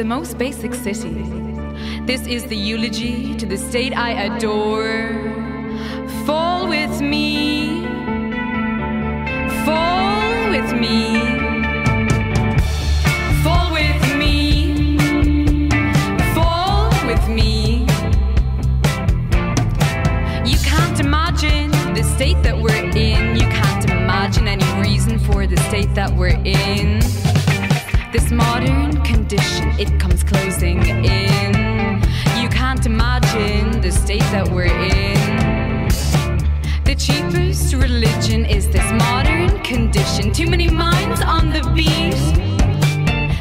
the most basic city. This is the eulogy to the state I adore. Fall with me. Fall with me. Fall with me. Fall with me. You can't imagine the state that we're in. You can't imagine any reason for the state that we're in. This modern condition, it comes closing in. You can't imagine the state that we're in. The cheapest religion is this modern condition. Too many minds on the beat.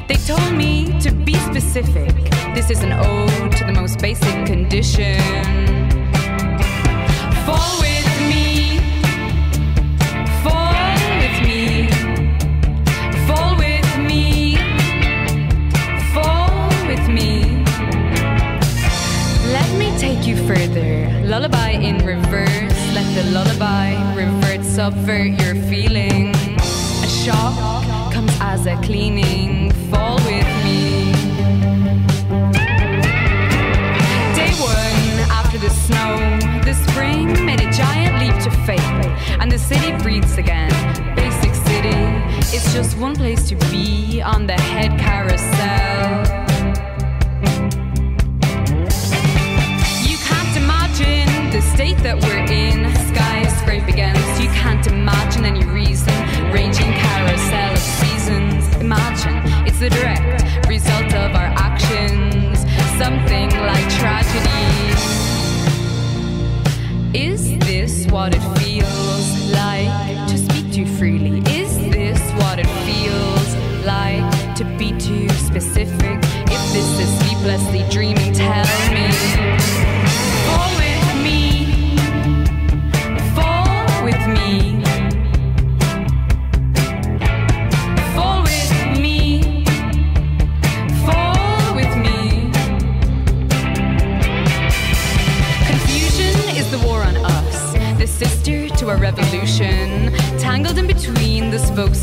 They told me to be specific. This is an ode to the most basic condition. Fall lullaby revert, subvert your feeling. A shock comes as a cleaning. Fall with me. Day one after the snow, the spring made a giant leap to faith, and the city breathes again. Basic city, it's just one place to be on the head carousel. The state that we're in. Skyscrape against. You can't imagine any reason. Ranging carousel of seasons. Imagine it's the direct result of our actions. Something like tragedy. Is this what it feels like to speak too freely? Is this what it feels like to be too specific? If this is sleeplessly dreaming, tell me.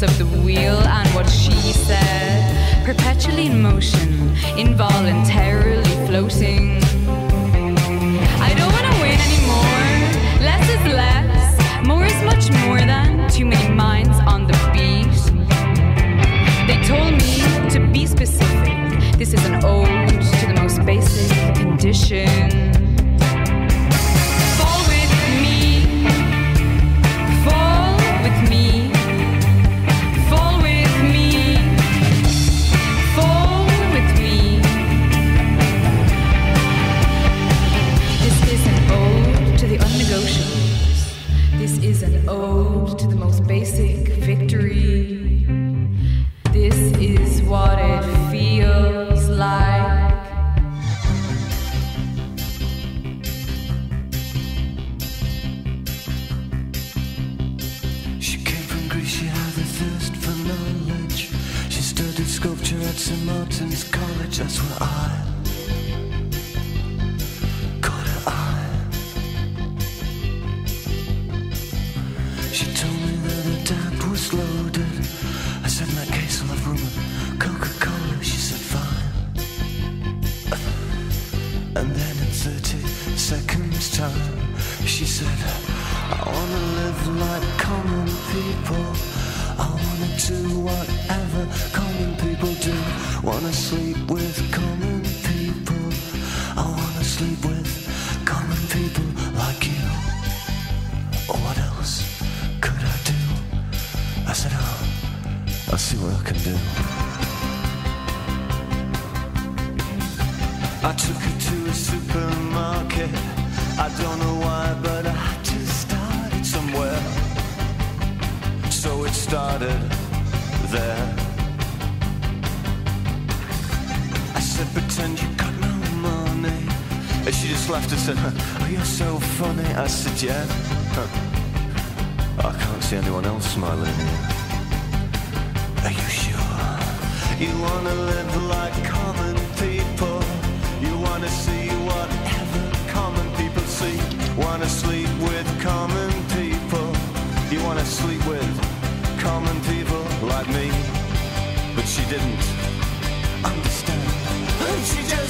Of the wheel and what she said, perpetually in motion, involuntarily floating. I don't wanna win anymore. Less is less, more is much more than too many minds on the beat. They told me to be specific. This is an ode to the most basic condition. You wanna live like common people. You wanna see whatever common people see. Wanna sleep with common people. You wanna sleep with common people like me. But she didn't. I'm she just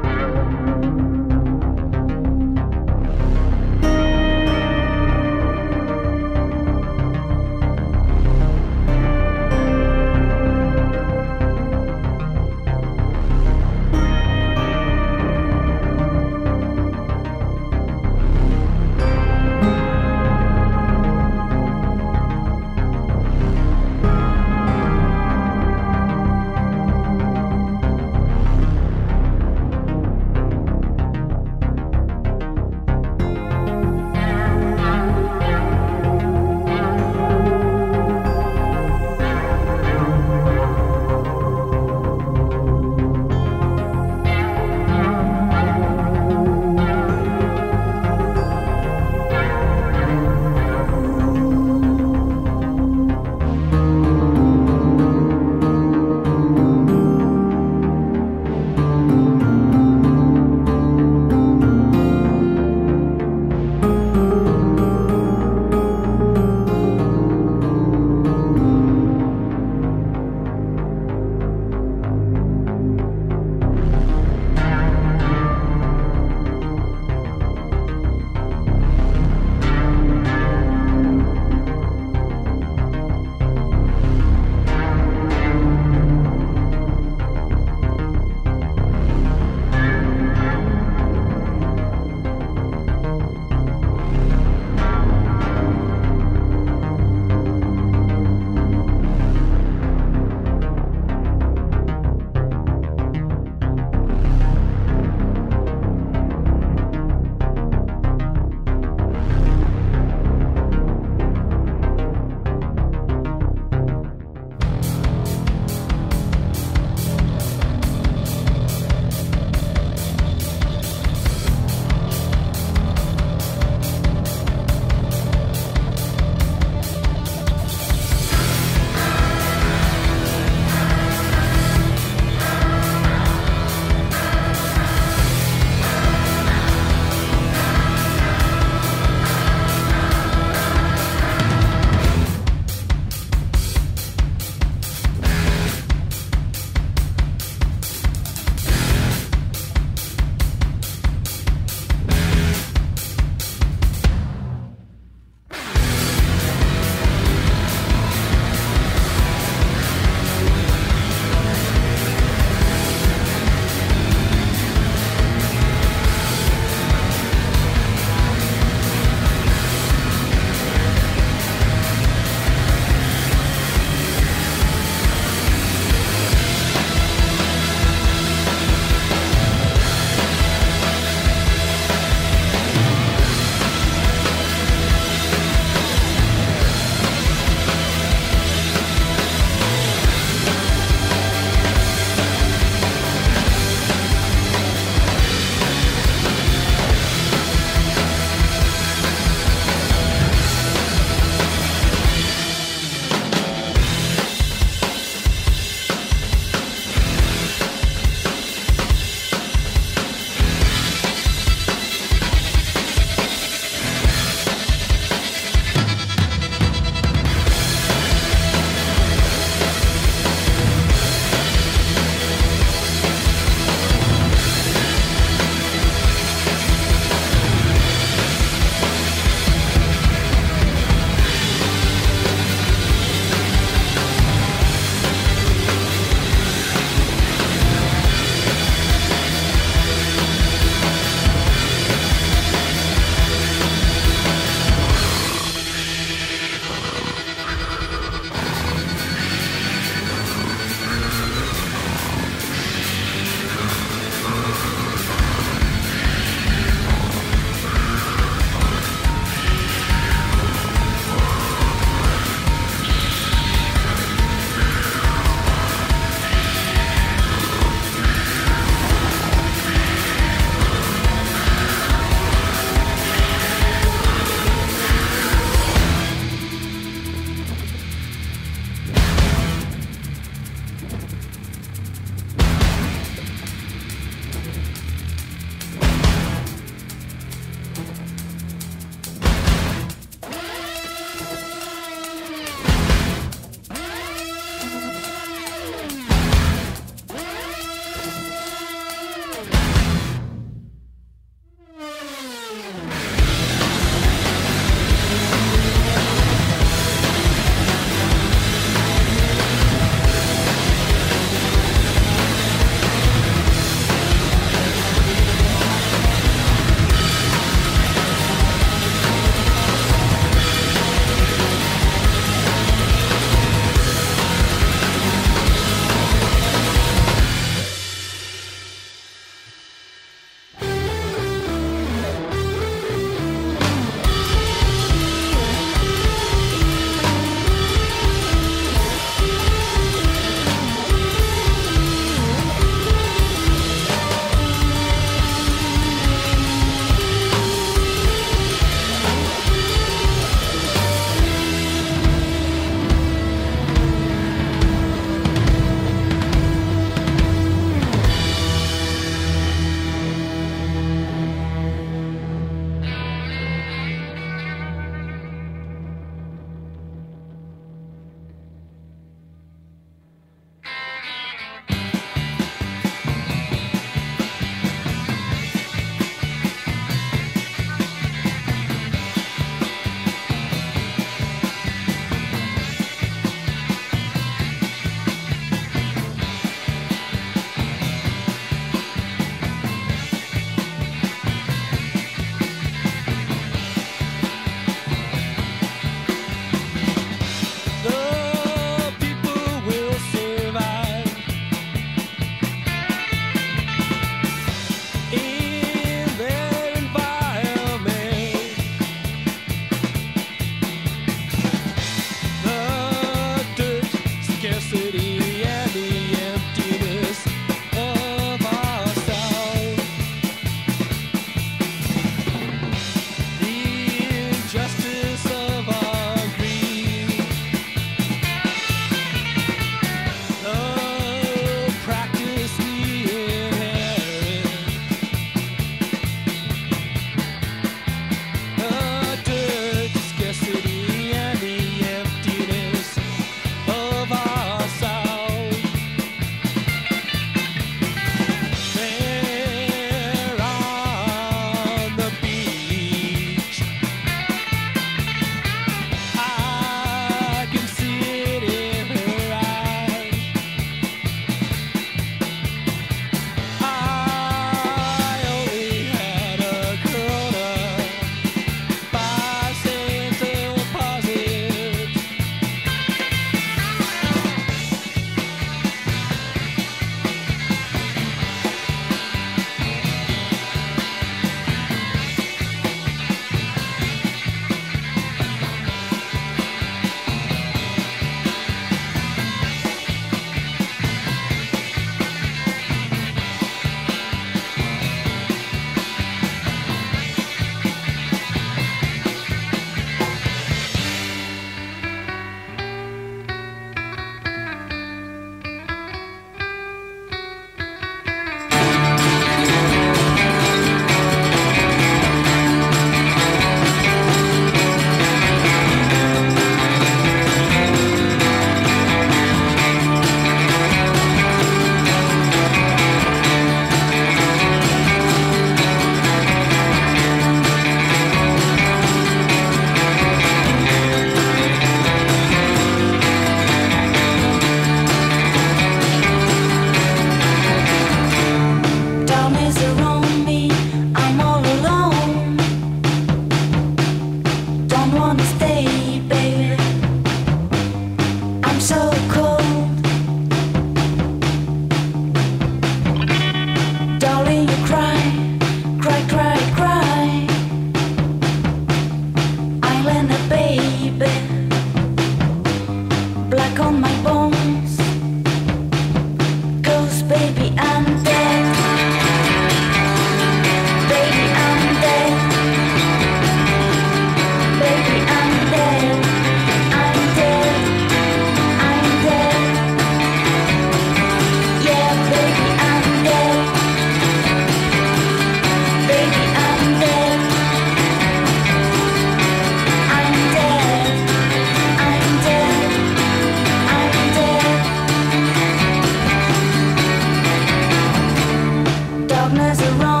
as a wrong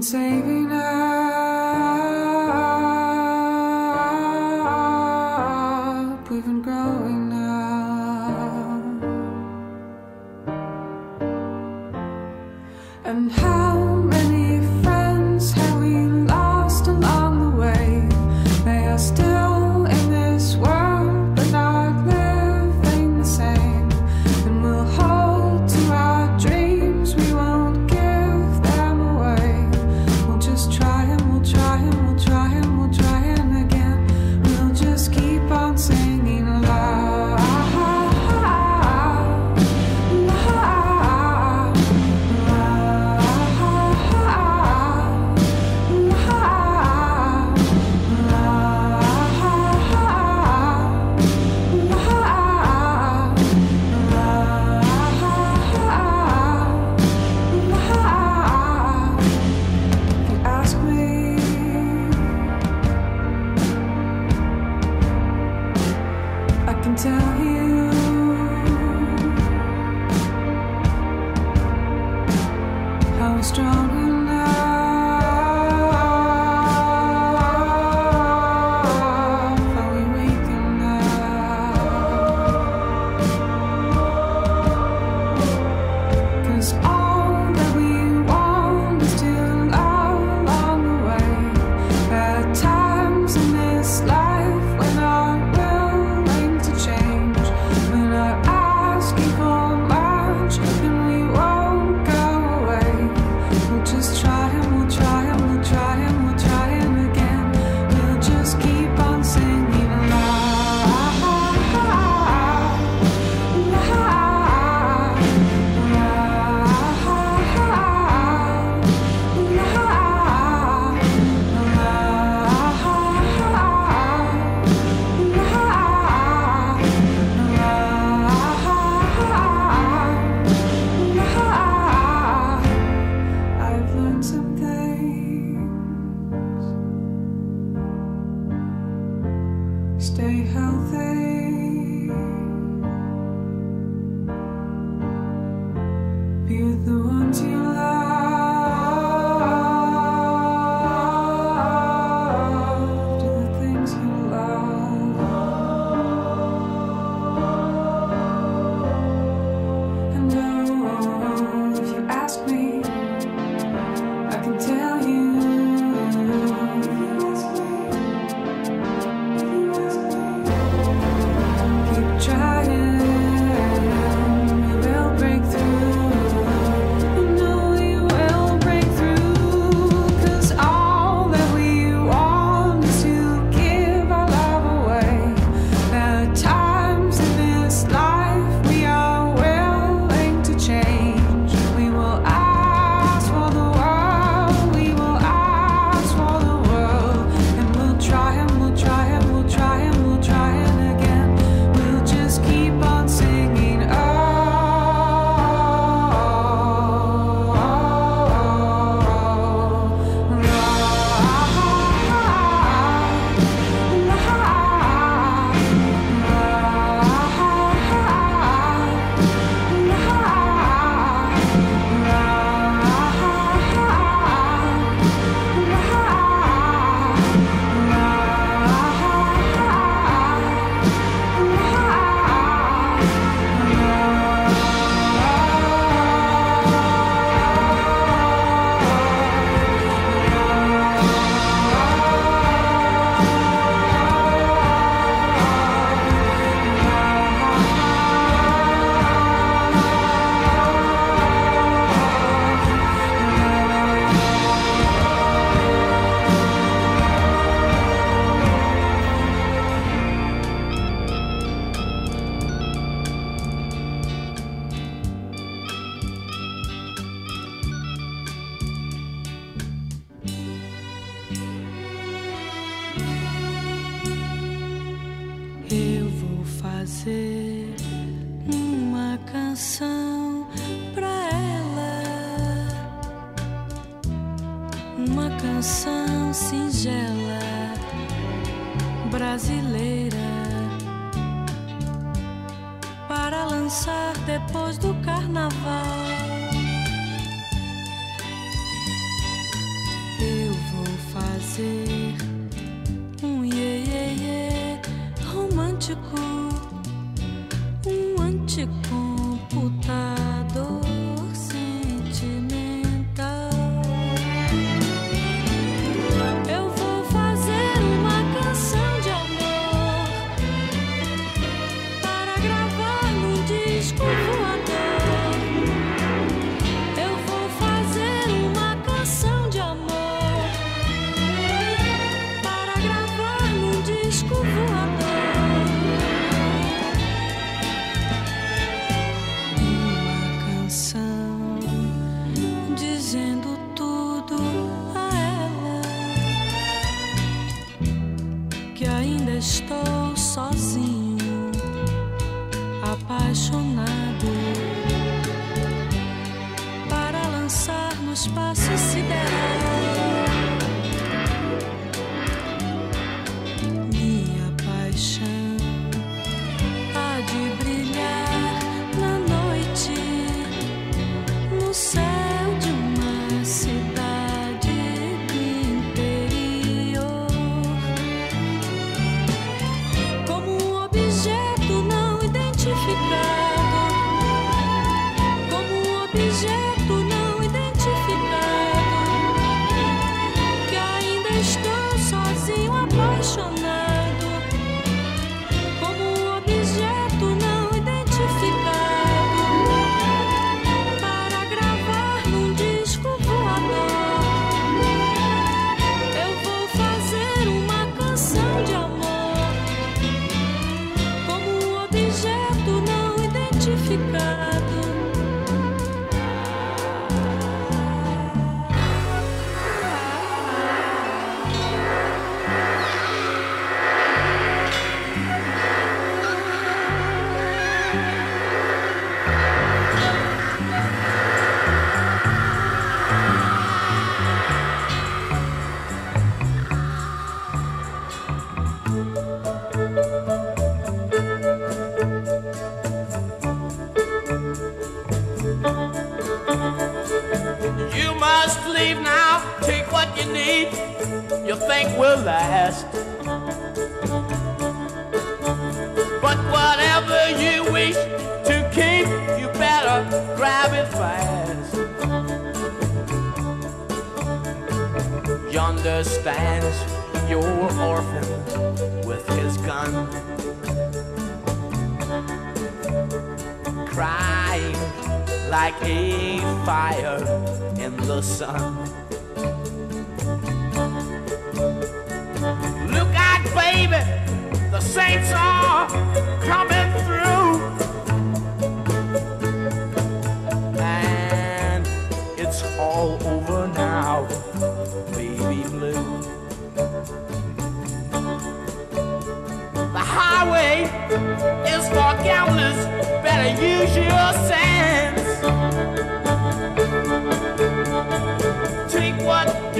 can save canção pra ela, uma canção singela, brasileira, para lançar depois do carnaval. Eu vou fazer um iê, iê, iê romântico.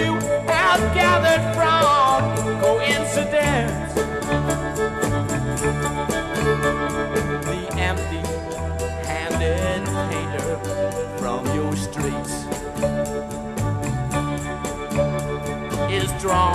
you have gathered from coincidence. The empty-handed painter from your streets is drawn.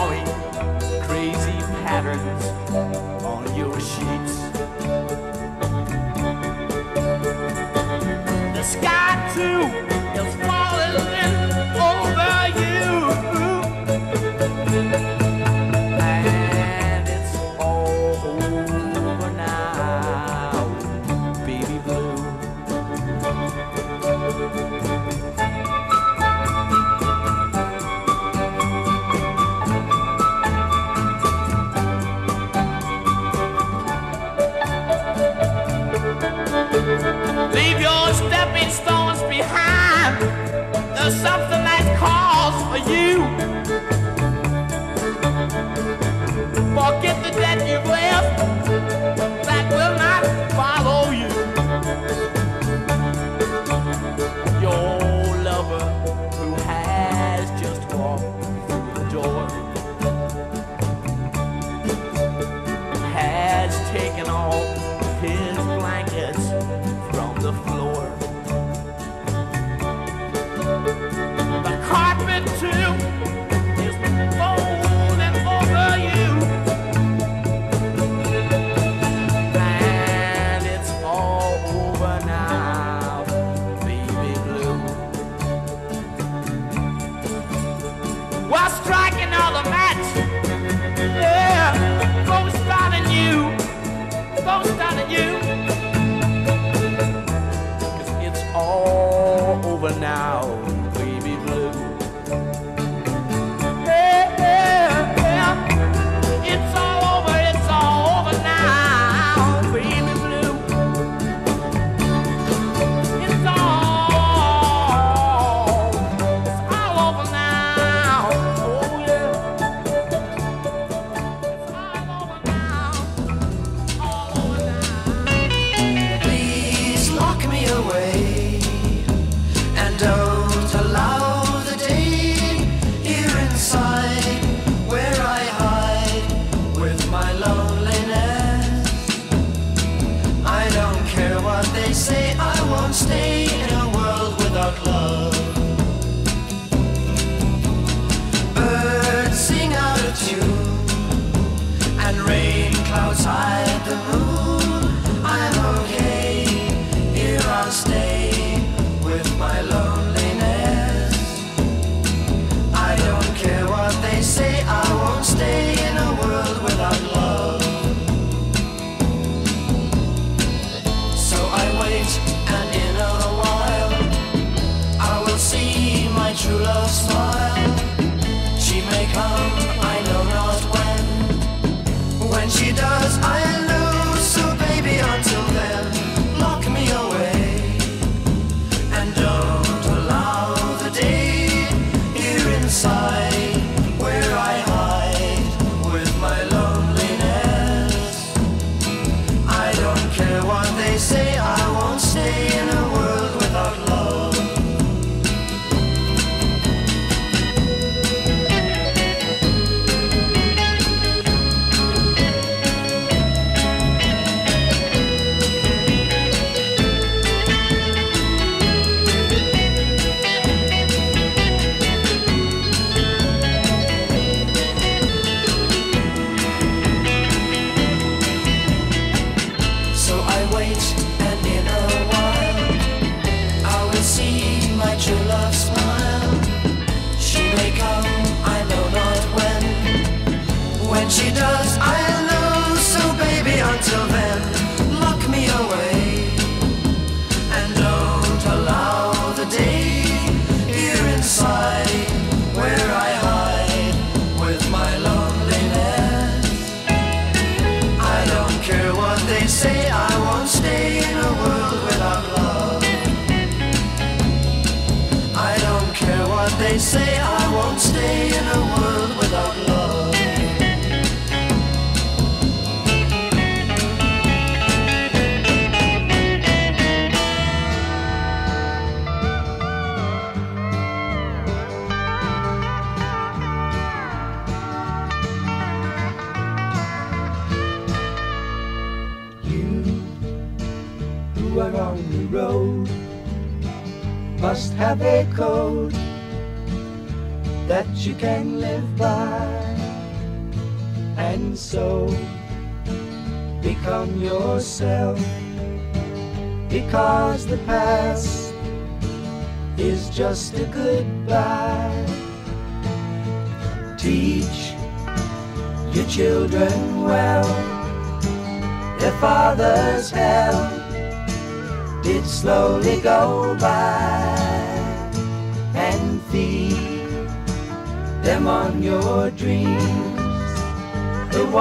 now.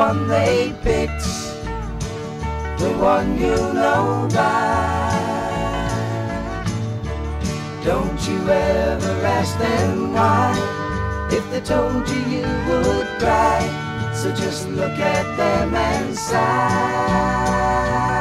one they picked, the one you know by. Don't you ever ask them why, if they told you you would cry, so just look at them and sigh.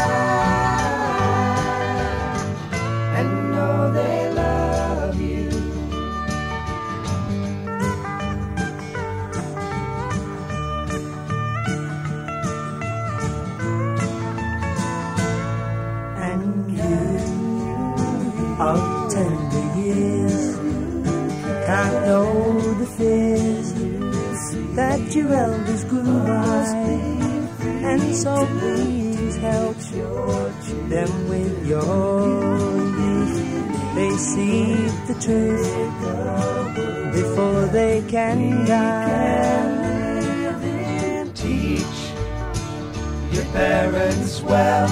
that your elders grew by. And so please help them with your youth. They see the truth before they can die. Teach your parents well,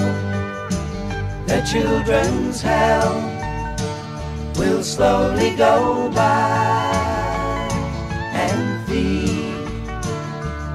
their children's hell will slowly go by.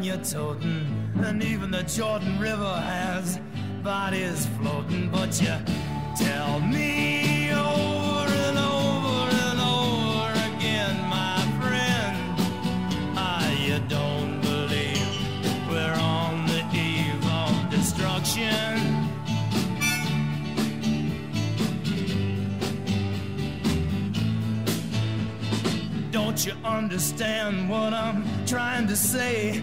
Gun you're toting? And even the Jordan River has bodies floating, but you tell me over and over and over again, my friend. Ah, you don't believe we're on the eve of destruction. Don't you understand what I'm trying to say?